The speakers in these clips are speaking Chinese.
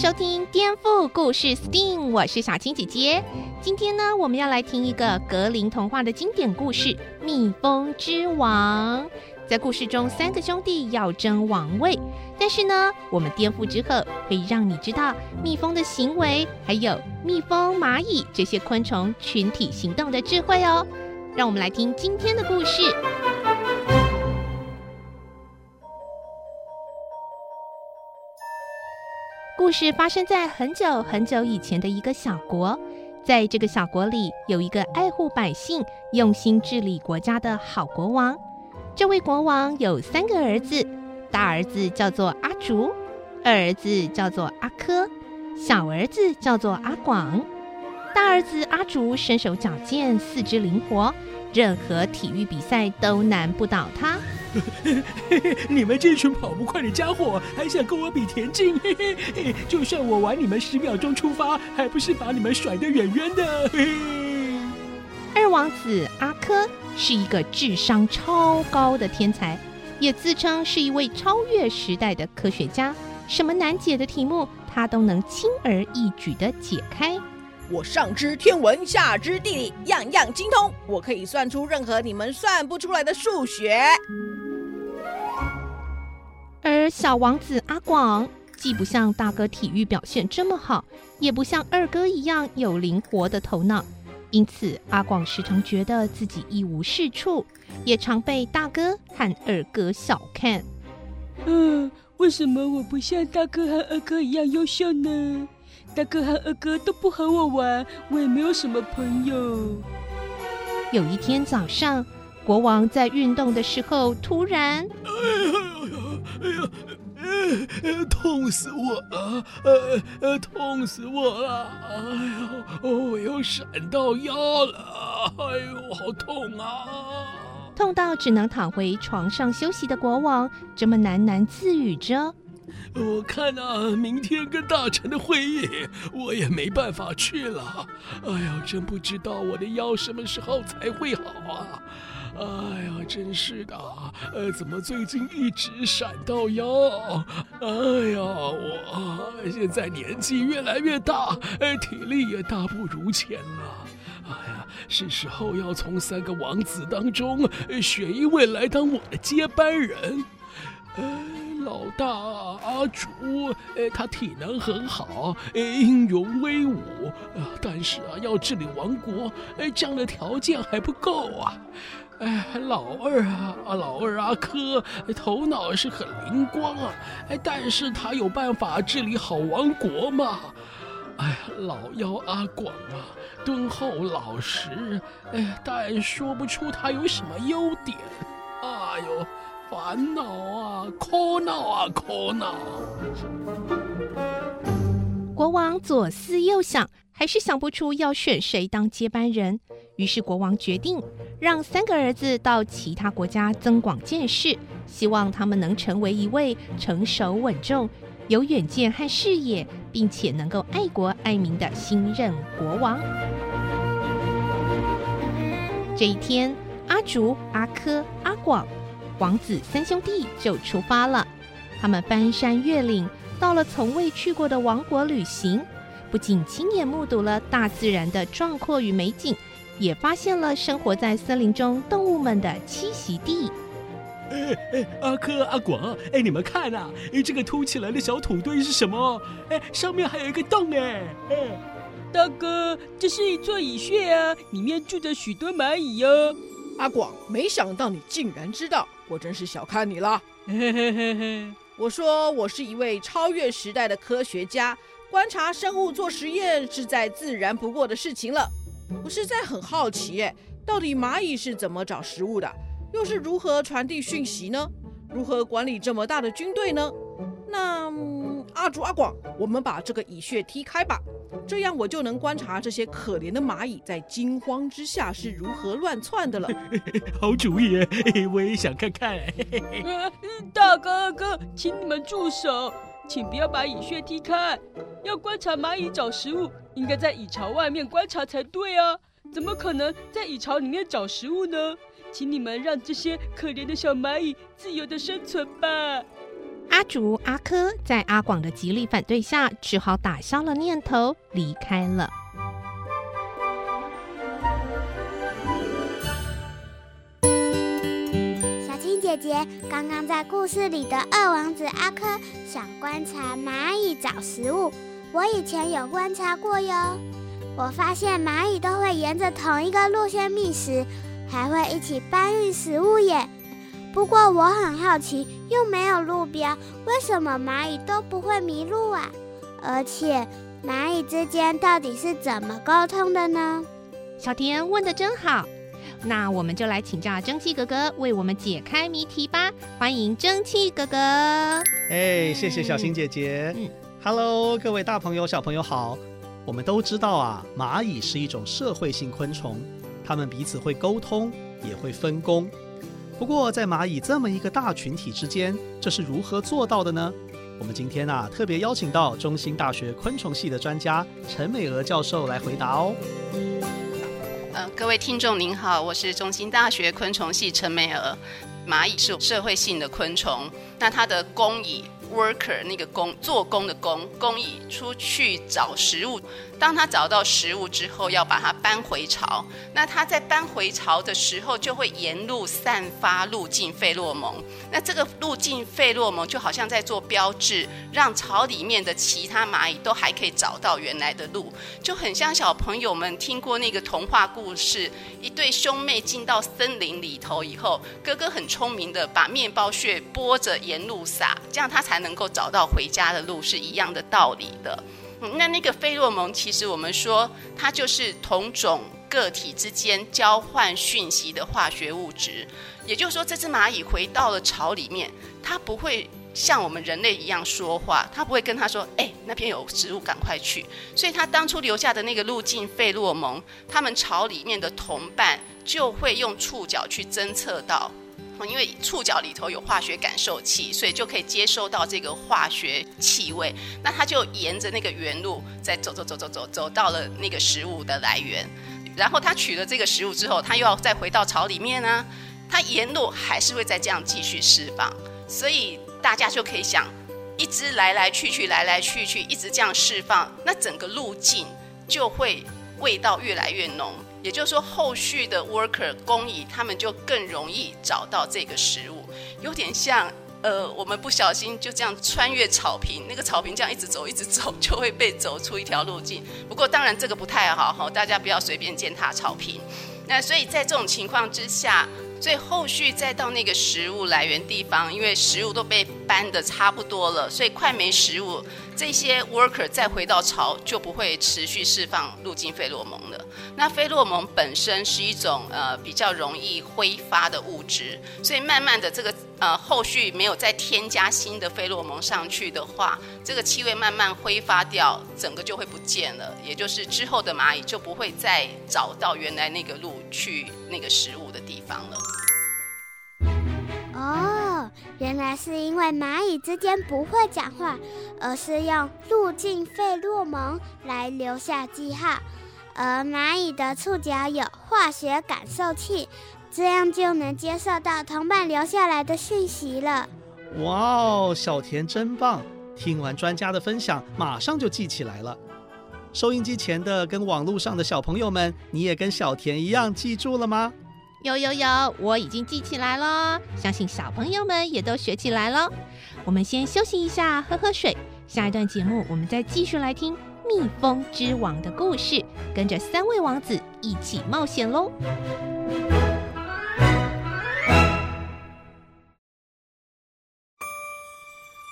收听《颠覆故事 STEAM》，我是小青姐姐。今天呢，我们要来听一个格林童话的经典故事《蜜蜂之王》。在故事中，三个兄弟要争王位，但是呢，我们颠覆之后会让你知道蜜蜂的行为，还有蜜蜂、蚂蚁这些昆虫群体行动的智慧哦。让我们来听今天的故事。故事发生在很久很久以前的一个小国。在这个小国里，有一个爱护百姓、用心治理国家的好国王。这位国王有三个儿子，大儿子叫做阿竹，二儿子叫做阿珂，小儿子叫做阿广。大儿子阿竹身手矫健，四肢灵活，任何体育比赛都难不倒他。你们这群跑不快的家伙，还想跟我比田径？就算我晚你们十秒钟出发，还不是把你们甩得远远的？二王子阿珂是一个智商超高的天才，也自称是一位超越时代的科学家，什么难解的题目，他都能轻而易举地解开。我上知天文，下知地理，样样精通。我可以算出任何你们算不出来的数学。而小王子阿广既不像大哥体育表现这么好，也不像二哥一样有灵活的头脑，因此阿广时常觉得自己一无是处，也常被大哥和二哥小看。嗯，为什么我不像大哥和二哥一样优秀呢？大哥和二哥都不和我玩，我也没有什么朋友。有一天早上，国王在运动的时候，突然，哎呀，痛死我了！呃呃，痛死我了！哎呦，我又闪到腰了！哎呦，好痛啊！痛到只能躺回床上休息的国王，这么喃喃自语着。我看啊，明天跟大臣的会议，我也没办法去了。哎呀，真不知道我的腰什么时候才会好啊！哎呀，真是的，呃，怎么最近一直闪到腰？哎呀，我现在年纪越来越大，呃，体力也大不如前了。哎呀，是时候要从三个王子当中选一位来当我的接班人。呃老大阿竹，哎，他体能很好，哎，英勇威武，啊，但是啊，要治理王国，哎，这样的条件还不够啊。哎，老二啊，老二阿珂，头脑是很灵光啊，哎，但是他有办法治理好王国吗？哎，老幺阿广啊，敦厚老实，哎，但说不出他有什么优点。哎呦！烦恼啊，苦恼啊，苦恼！国王左思右想，还是想不出要选谁当接班人。于是国王决定让三个儿子到其他国家增广见识，希望他们能成为一位成熟稳重、有远见和视野，并且能够爱国爱民的新任国王。这一天，阿竹、阿珂、阿广。王子三兄弟就出发了，他们翻山越岭，到了从未去过的王国旅行，不仅亲眼目睹了大自然的壮阔与美景，也发现了生活在森林中动物们的栖息地。哎哎，阿珂阿广，哎，你们看啊，哎，这个凸起来的小土堆是什么？哎，上面还有一个洞哎。哎，大哥，这是一座蚁穴啊，里面住着许多蚂蚁哟。阿广，没想到你竟然知道。我真是小看你了。我说我是一位超越时代的科学家，观察生物做实验是再自然不过的事情了。我实在很好奇，哎，到底蚂蚁是怎么找食物的？又是如何传递讯息呢？如何管理这么大的军队呢？那，阿竹阿广，我们把这个蚁穴踢开吧，这样我就能观察这些可怜的蚂蚁在惊慌之下是如何乱窜的了。好主意，我也想看看。大哥二哥，请你们住手，请不要把蚁穴踢开。要观察蚂蚁找食物，应该在蚁巢外面观察才对啊，怎么可能在蚁巢里面找食物呢？请你们让这些可怜的小蚂蚁自由的生存吧。阿竹、阿柯在阿广的极力反对下，只好打消了念头，离开了。小青姐姐，刚刚在故事里的二王子阿柯想观察蚂蚁找食物，我以前有观察过哟。我发现蚂蚁都会沿着同一个路线觅食，还会一起搬运食物耶。不过我很好奇，又没有路标，为什么蚂蚁都不会迷路啊？而且蚂蚁之间到底是怎么沟通的呢？小田问的真好，那我们就来请教蒸汽哥哥为我们解开谜题吧。欢迎蒸汽哥哥。哎，谢谢小新姐姐。嗯，Hello，各位大朋友小朋友好。我们都知道啊，蚂蚁是一种社会性昆虫，它们彼此会沟通，也会分工。不过，在蚂蚁这么一个大群体之间，这是如何做到的呢？我们今天啊，特别邀请到中兴大学昆虫系的专家陈美娥教授来回答哦。呃，各位听众您好，我是中兴大学昆虫系陈美娥。蚂蚁是社会性的昆虫，那它的工蚁。Worker 那个工做工的工工蚁出去找食物，当他找到食物之后，要把它搬回巢。那他在搬回巢的时候，就会沿路散发路径费洛蒙。那这个路径费洛蒙就好像在做标志，让巢里面的其他蚂蚁都还可以找到原来的路，就很像小朋友们听过那个童话故事：一对兄妹进到森林里头以后，哥哥很聪明的把面包屑拨着沿路撒，这样他才。能够找到回家的路是一样的道理的。那那个费洛蒙，其实我们说它就是同种个体之间交换讯息的化学物质。也就是说，这只蚂蚁回到了巢里面，它不会像我们人类一样说话，它不会跟他说：“哎，那边有食物，赶快去。”所以，它当初留下的那个路径费洛蒙，他们巢里面的同伴就会用触角去侦测到。因为触角里头有化学感受器，所以就可以接收到这个化学气味。那它就沿着那个原路再走走走走走，走到了那个食物的来源。然后它取了这个食物之后，它又要再回到巢里面呢。它沿路还是会再这样继续释放。所以大家就可以想，一直来来去去，来来去去，一直这样释放，那整个路径就会味道越来越浓。也就是说，后续的 worker 工蚁，他们就更容易找到这个食物，有点像呃，我们不小心就这样穿越草坪，那个草坪这样一直走一直走，就会被走出一条路径。不过当然这个不太好哈，大家不要随便践踏草坪。那所以在这种情况之下。所以后续再到那个食物来源地方，因为食物都被搬的差不多了，所以快没食物，这些 worker 再回到巢就不会持续释放路径费洛蒙了。那费洛蒙本身是一种呃比较容易挥发的物质，所以慢慢的这个呃后续没有再添加新的费洛蒙上去的话，这个气味慢慢挥发掉，整个就会不见了。也就是之后的蚂蚁就不会再找到原来那个路去那个食物的地方了。哦，原来是因为蚂蚁之间不会讲话，而是用路径费洛蒙来留下记号。而蚂蚁的触角有化学感受器，这样就能接受到同伴留下来的讯息了。哇哦，小田真棒！听完专家的分享，马上就记起来了。收音机前的跟网络上的小朋友们，你也跟小田一样记住了吗？有有有，我已经记起来了，相信小朋友们也都学起来了。我们先休息一下，喝喝水。下一段节目，我们再继续来听蜜蜂之王的故事，跟着三位王子一起冒险喽！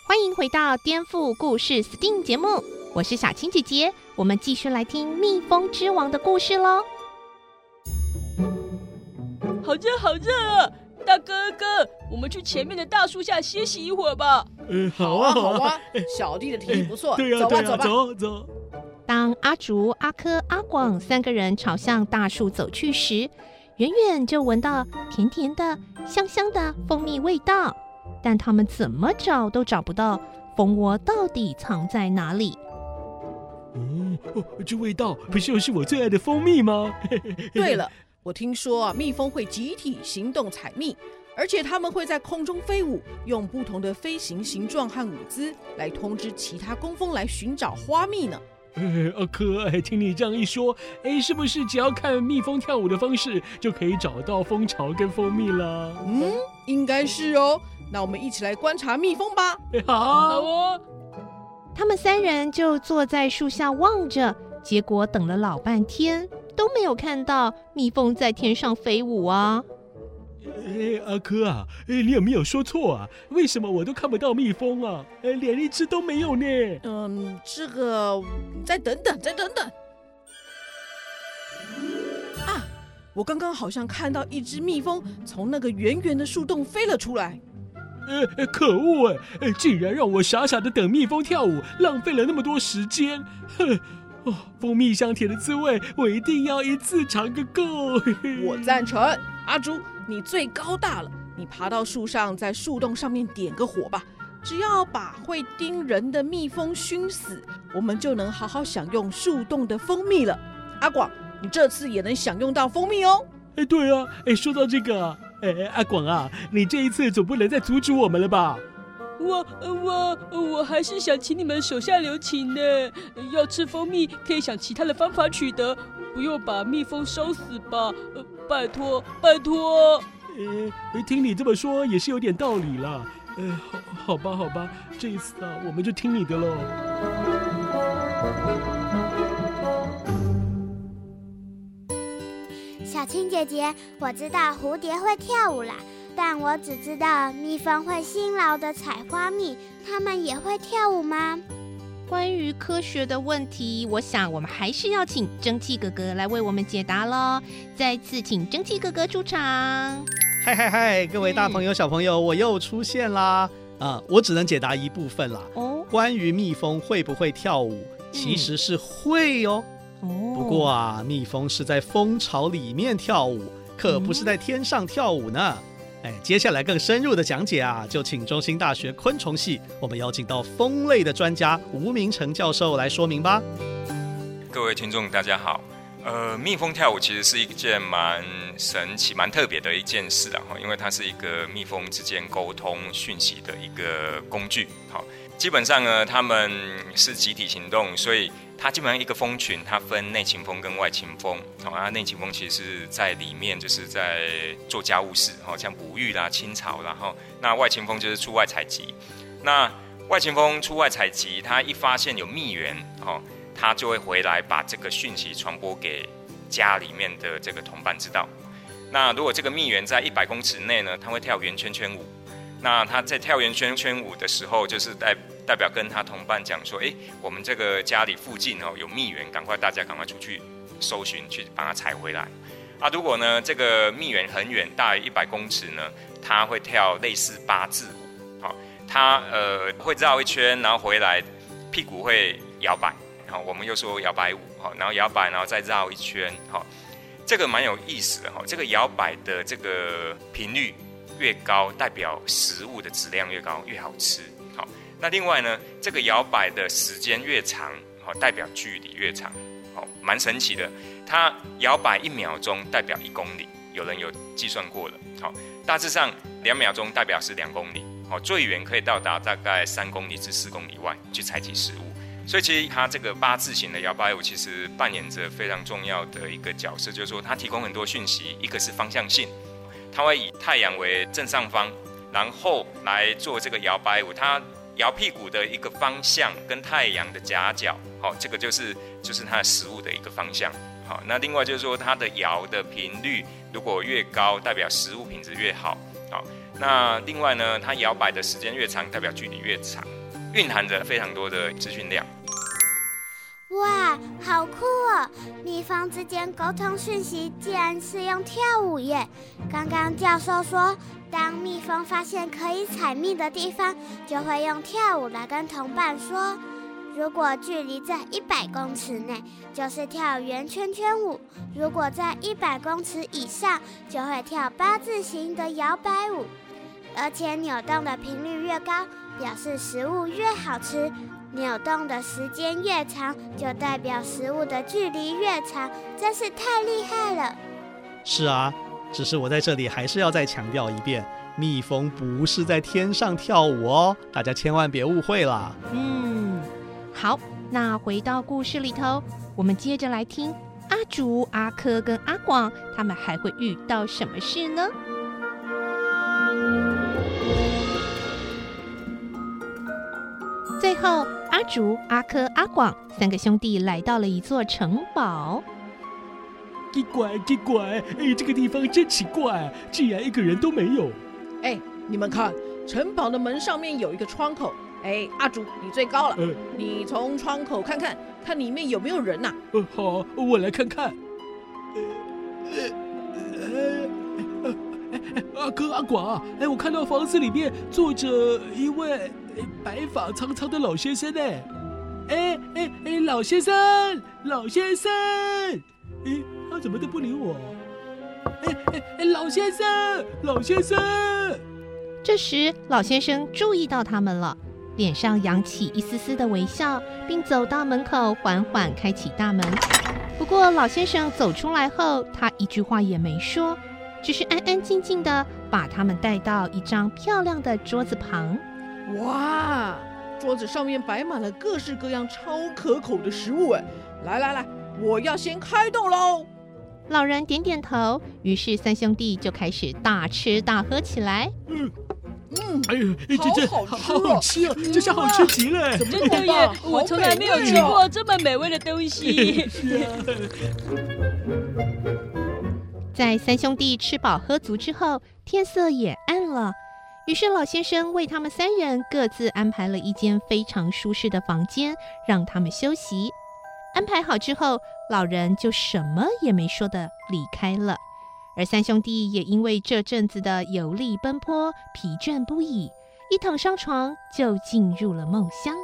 欢迎回到颠覆故事 STEAM 节目，我是小青姐姐，我们继续来听蜜蜂之王的故事喽。好热，好热啊！大哥哥，我们去前面的大树下歇息一会儿吧。嗯，好啊，好啊，小弟的提议不错。对呀，走吧，走吧，走走。当阿竹、阿珂、阿广三个人朝向大树走去时，远远就闻到甜甜的、香香的蜂蜜味道，但他们怎么找都找不到蜂窝到底藏在哪里。哦，这味道不就是我最爱的蜂蜜吗？对了，我听说啊，蜜蜂会集体行动采蜜，而且它们会在空中飞舞，用不同的飞行形状和舞姿来通知其他工蜂来寻找花蜜呢。呃，阿珂，听你这样一说，哎，是不是只要看蜜蜂跳舞的方式，就可以找到蜂巢跟蜂蜜了？嗯，应该是哦。那我们一起来观察蜜蜂吧。好，好哦。他们三人就坐在树下望着，结果等了老半天都没有看到蜜蜂在天上飞舞啊。哎，阿珂啊，哎，你有没有说错啊？为什么我都看不到蜜蜂啊？哎，连一只都没有呢。嗯，这个，再等等，再等等。啊，我刚刚好像看到一只蜜蜂从那个圆圆的树洞飞了出来。哎，可恶哎！竟然让我傻傻的等蜜蜂跳舞，浪费了那么多时间。哼，哦，蜂蜜香甜的滋味，我一定要一次尝个够。我赞成，阿竹。你最高大了，你爬到树上，在树洞上面点个火吧。只要把会叮人的蜜蜂熏死，我们就能好好享用树洞的蜂蜜了。阿广，你这次也能享用到蜂蜜哦。哎，对啊，哎，说到这个，哎，阿广啊，你这一次总不能再阻止我们了吧？我我我还是想请你们手下留情呢。要吃蜂蜜，可以想其他的方法取得，不用把蜜蜂烧死吧。拜托，拜托！呃，听你这么说也是有点道理啦。呃，好，好吧，好吧，这一次啊，我们就听你的喽。小青姐姐，我知道蝴蝶会跳舞啦，但我只知道蜜蜂会辛劳的采花蜜，它们也会跳舞吗？关于科学的问题，我想我们还是要请蒸汽哥哥来为我们解答喽。再次请蒸汽哥哥出场。嗨嗨嗨，各位大朋友、小朋友，我又出现啦！啊，我只能解答一部分啦。哦，关于蜜蜂会不会跳舞，其实是会哦。哦，不过啊，蜜蜂是在蜂巢里面跳舞，可不是在天上跳舞呢。哎，接下来更深入的讲解啊，就请中兴大学昆虫系，我们邀请到蜂类的专家吴明成教授来说明吧。各位听众，大家好。呃，蜜蜂跳舞其实是一件蛮神奇、蛮特别的一件事啊，因为它是一个蜜蜂之间沟通讯息的一个工具。好，基本上呢，它们是集体行动，所以。它基本上一个蜂群，它分内勤蜂跟外勤蜂。好啊，内勤蜂其实是在里面，就是在做家务事，好像哺育啦、清巢，然后那外勤蜂就是出外采集。那外勤蜂出外采集，它一发现有蜜源，哦，它就会回来把这个讯息传播给家里面的这个同伴知道。那如果这个蜜源在一百公尺内呢，它会跳圆圈圈舞。那他在跳圆圈圈舞的时候，就是代代表跟他同伴讲说：“哎，我们这个家里附近哦有蜜源，赶快大家赶快出去搜寻，去把它采回来。”啊，如果呢这个蜜源很远，大于一百公尺呢，他会跳类似八字舞。好，他呃会绕一圈，然后回来，屁股会摇摆，然后我们又说摇摆舞。好，然后摇摆，然后再绕一圈。好，这个蛮有意思的哈。这个摇摆的这个频率。越高，代表食物的质量越高，越好吃。好，那另外呢，这个摇摆的时间越长，好，代表距离越长。好，蛮神奇的。它摇摆一秒钟代表一公里，有人有计算过了。好，大致上两秒钟代表是两公里。好，最远可以到达大概三公里至四公里外去采集食物。所以其实它这个八字形的摇摆舞其实扮演着非常重要的一个角色，就是说它提供很多讯息，一个是方向性。它会以太阳为正上方，然后来做这个摇摆舞。它摇屁股的一个方向跟太阳的夹角，好，这个就是就是它的食物的一个方向。好，那另外就是说它的摇的频率如果越高，代表食物品质越好。好，那另外呢，它摇摆的时间越长，代表距离越长，蕴含着非常多的资讯量。哇，好酷哦！蜜蜂之间沟通讯息，竟然是用跳舞耶！刚刚教授说，当蜜蜂发现可以采蜜的地方，就会用跳舞来跟同伴说。如果距离在一百公尺内，就是跳圆圈圈舞；如果在一百公尺以上，就会跳八字形的摇摆舞。而且扭动的频率越高，表示食物越好吃；扭动的时间越长，就代表食物的距离越长。真是太厉害了！是啊，只是我在这里还是要再强调一遍：蜜蜂不是在天上跳舞哦，大家千万别误会了。嗯。好，那回到故事里头，我们接着来听阿竹、阿珂跟阿广，他们还会遇到什么事呢？最后，阿竹、阿珂、阿广三个兄弟来到了一座城堡。奇怪，奇怪，哎，这个地方真奇怪，竟然一个人都没有。哎，你们看，城堡的门上面有一个窗口。哎，阿竹，你最高了。呃、你从窗口看看，看里面有没有人呐、啊？呃，好，我来看看。阿哥阿广，哎，我看到房子里面坐着一位白发苍苍的老先生呢。哎哎哎，老先生，老先生，哎，他怎么都不理我？哎哎哎，老先生，老先生。这时，老先生注意到他们了。脸上扬起一丝丝的微笑，并走到门口，缓缓开启大门。不过，老先生走出来后，他一句话也没说，只是安安静静的把他们带到一张漂亮的桌子旁。哇，桌子上面摆满了各式各样超可口的食物！哎，来来来，我要先开动喽！老人点点头，于是三兄弟就开始大吃大喝起来。嗯。嗯，哎呦，这这好好吃啊！这下好吃极了，真的耶！我从来没有吃过这么美味的东西。在三兄弟吃饱喝足之后，天色也暗了。于是老先生为他们三人各自安排了一间非常舒适的房间，让他们休息。安排好之后，老人就什么也没说的离开了。而三兄弟也因为这阵子的游历奔波，疲倦不已，一躺上床就进入了梦乡。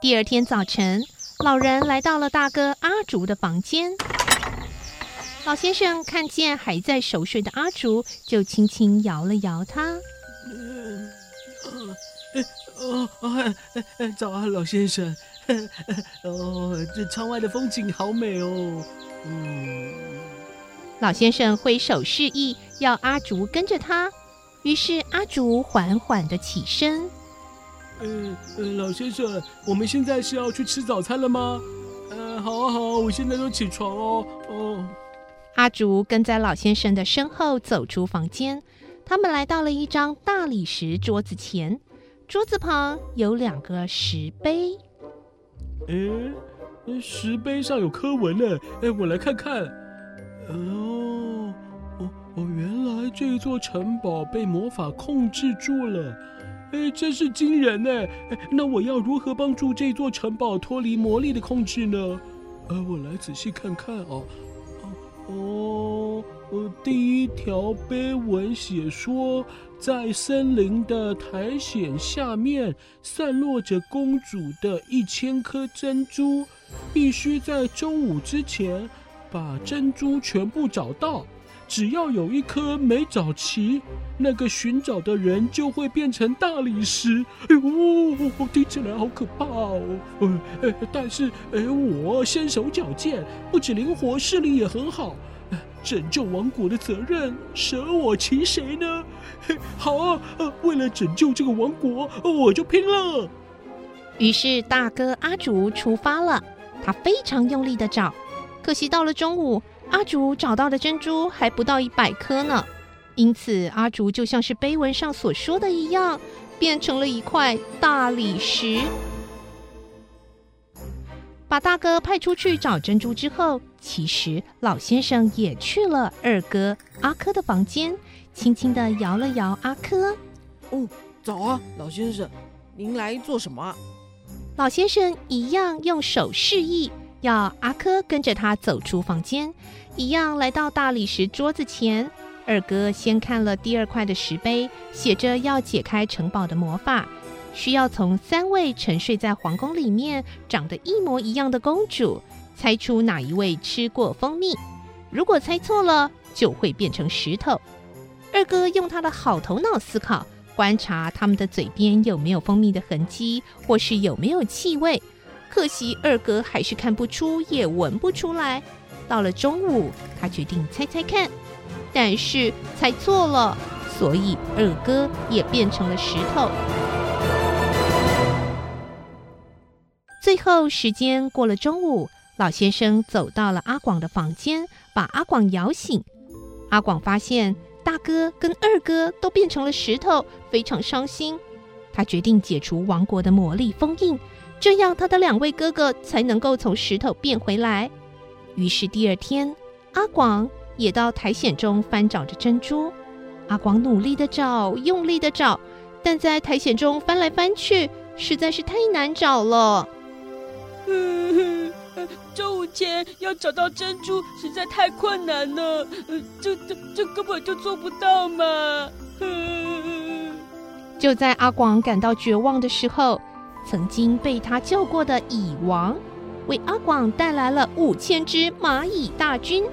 第二天早晨，老人来到了大哥阿竹的房间。老先生看见还在熟睡的阿竹，就轻轻摇了摇他。嗯，哦，哦，早啊，老先生。哦，这窗外的风景好美哦。嗯，老先生挥手示意，要阿竹跟着他。于是阿竹缓缓的起身。呃呃，老先生，我们现在是要去吃早餐了吗？呃，好啊好啊，我现在就起床哦。哦。阿竹跟在老先生的身后走出房间，他们来到了一张大理石桌子前，桌子旁有两个石碑。诶。石碑上有刻文呢，哎，我来看看。哦，哦哦，原来这座城堡被魔法控制住了，哎，真是惊人呢！那我要如何帮助这座城堡脱离魔力的控制呢？呃，我来仔细看看啊。第一条碑文写说，在森林的苔藓下面散落着公主的一千颗珍珠。必须在中午之前把珍珠全部找到。只要有一颗没找齐，那个寻找的人就会变成大理石。哎呦，听起来好可怕哦！呃，但是，哎，我身手矫健，不止灵活，视力也很好。拯救王国的责任，舍我其谁呢？好啊，为了拯救这个王国，我就拼了。于是，大哥阿竹出发了。他非常用力的找，可惜到了中午，阿竹找到的珍珠还不到一百颗呢。因此，阿竹就像是碑文上所说的一样，变成了一块大理石。把大哥派出去找珍珠之后，其实老先生也去了二哥阿珂的房间，轻轻地摇了摇阿珂。哦，早啊，老先生，您来做什么？老先生一样用手示意，要阿珂跟着他走出房间，一样来到大理石桌子前。二哥先看了第二块的石碑，写着要解开城堡的魔法，需要从三位沉睡在皇宫里面、长得一模一样的公主猜出哪一位吃过蜂蜜。如果猜错了，就会变成石头。二哥用他的好头脑思考，观察他们的嘴边有没有蜂蜜的痕迹，或是有没有气味。可惜二哥还是看不出，也闻不出来。到了中午，他决定猜猜看。但是猜错了，所以二哥也变成了石头。最后时间过了中午，老先生走到了阿广的房间，把阿广摇醒。阿广发现大哥跟二哥都变成了石头，非常伤心。他决定解除王国的魔力封印，这样他的两位哥哥才能够从石头变回来。于是第二天，阿广。也到苔藓中翻找着珍珠，阿广努力的找，用力的找，但在苔藓中翻来翻去，实在是太难找了。嗯，周五前要找到珍珠实在太困难了，这这这根本就做不到嘛。就在阿广感到绝望的时候，曾经被他救过的蚁王，为阿广带来了五千只蚂蚁大军。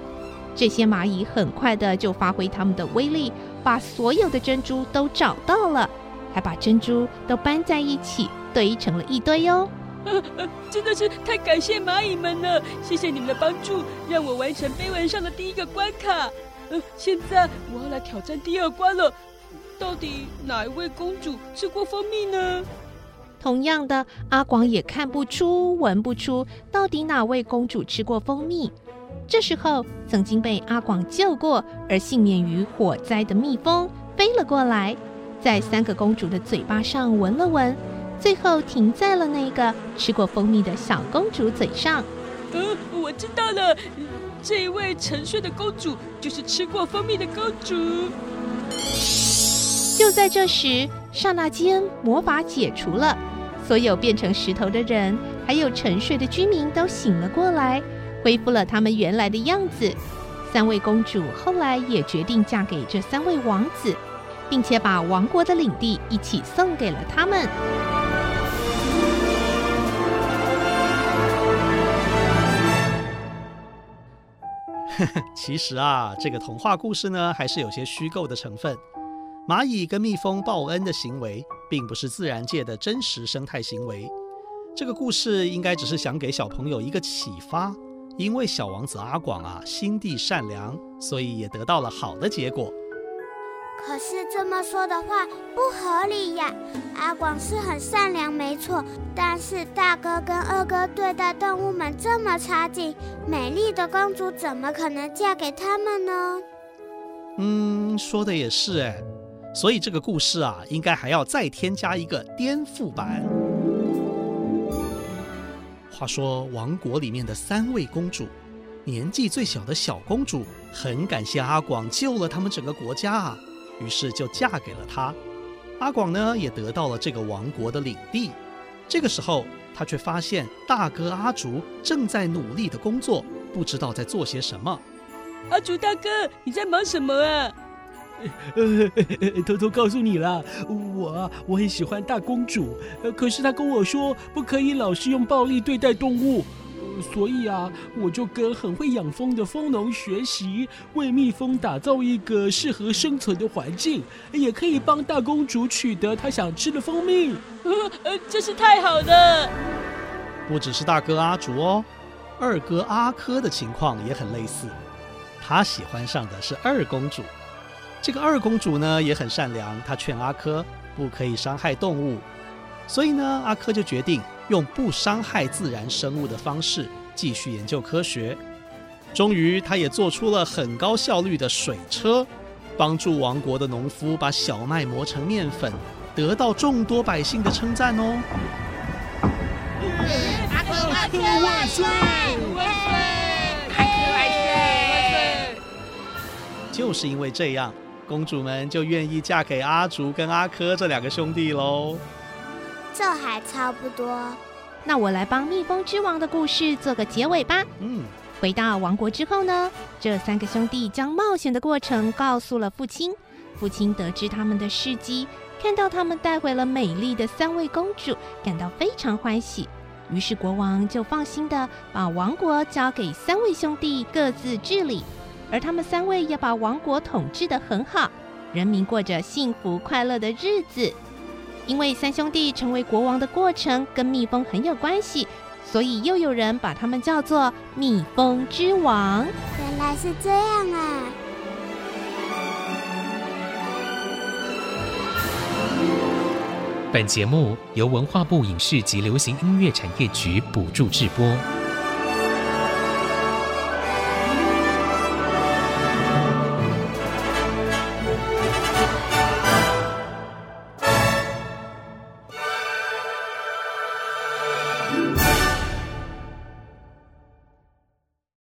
这些蚂蚁很快的就发挥他们的威力，把所有的珍珠都找到了，还把珍珠都搬在一起堆成了一堆哦。真的是太感谢蚂蚁们了，谢谢你们的帮助，让我完成碑文上的第一个关卡。呃，现在我要来挑战第二关了，到底哪一位公主吃过蜂蜜呢？同样的，阿广也看不出、闻不出，到底哪位公主吃过蜂蜜。这时候，曾经被阿广救过而幸免于火灾的蜜蜂飞了过来，在三个公主的嘴巴上闻了闻，最后停在了那个吃过蜂蜜的小公主嘴上。嗯，我知道了，这一位沉睡的公主就是吃过蜂蜜的公主。就在这时，刹那间魔法解除了，所有变成石头的人，还有沉睡的居民都醒了过来。恢复了他们原来的样子。三位公主后来也决定嫁给这三位王子，并且把王国的领地一起送给了他们。其实啊，这个童话故事呢，还是有些虚构的成分。蚂蚁跟蜜蜂报恩的行为，并不是自然界的真实生态行为。这个故事应该只是想给小朋友一个启发。因为小王子阿广啊，心地善良，所以也得到了好的结果。可是这么说的话不合理呀！阿广是很善良，没错，但是大哥跟二哥对待动物们这么差劲，美丽的公主怎么可能嫁给他们呢？嗯，说的也是哎，所以这个故事啊，应该还要再添加一个颠覆版。话说，王国里面的三位公主，年纪最小的小公主很感谢阿广救了他们整个国家啊，于是就嫁给了他。阿广呢，也得到了这个王国的领地。这个时候，他却发现大哥阿竹正在努力的工作，不知道在做些什么。阿竹大哥，你在忙什么啊？呃，偷偷告诉你啦，我我很喜欢大公主，可是她跟我说不可以老是用暴力对待动物，所以啊，我就跟很会养蜂的蜂农学习，为蜜蜂打造一个适合生存的环境，也可以帮大公主取得她想吃的蜂蜜。呃，真是太好了！不只是大哥阿竹哦，二哥阿珂的情况也很类似，他喜欢上的是二公主。这个二公主呢，也很善良，她劝阿珂不可以伤害动物，所以呢，阿珂就决定用不伤害自然生物的方式继续研究科学。终于，他也做出了很高效率的水车，帮助王国的农夫把小麦磨成面粉，得到众多百姓的称赞哦。阿珂万岁！万岁！万岁！万岁！就是因为这样。公主们就愿意嫁给阿竹跟阿珂这两个兄弟喽。这还差不多。那我来帮蜜蜂之王的故事做个结尾吧。嗯，回到王国之后呢，这三个兄弟将冒险的过程告诉了父亲。父亲得知他们的事迹，看到他们带回了美丽的三位公主，感到非常欢喜。于是国王就放心的把王国交给三位兄弟各自治理，而他们三位也把王国统治的很好，人民过着幸福快乐的日子。因为三兄弟成为国王的过程跟蜜蜂很有关系，所以又有人把他们叫做蜜蜂之王。原来是这样啊！本节目由文化部影视及流行音乐产业局补助制播。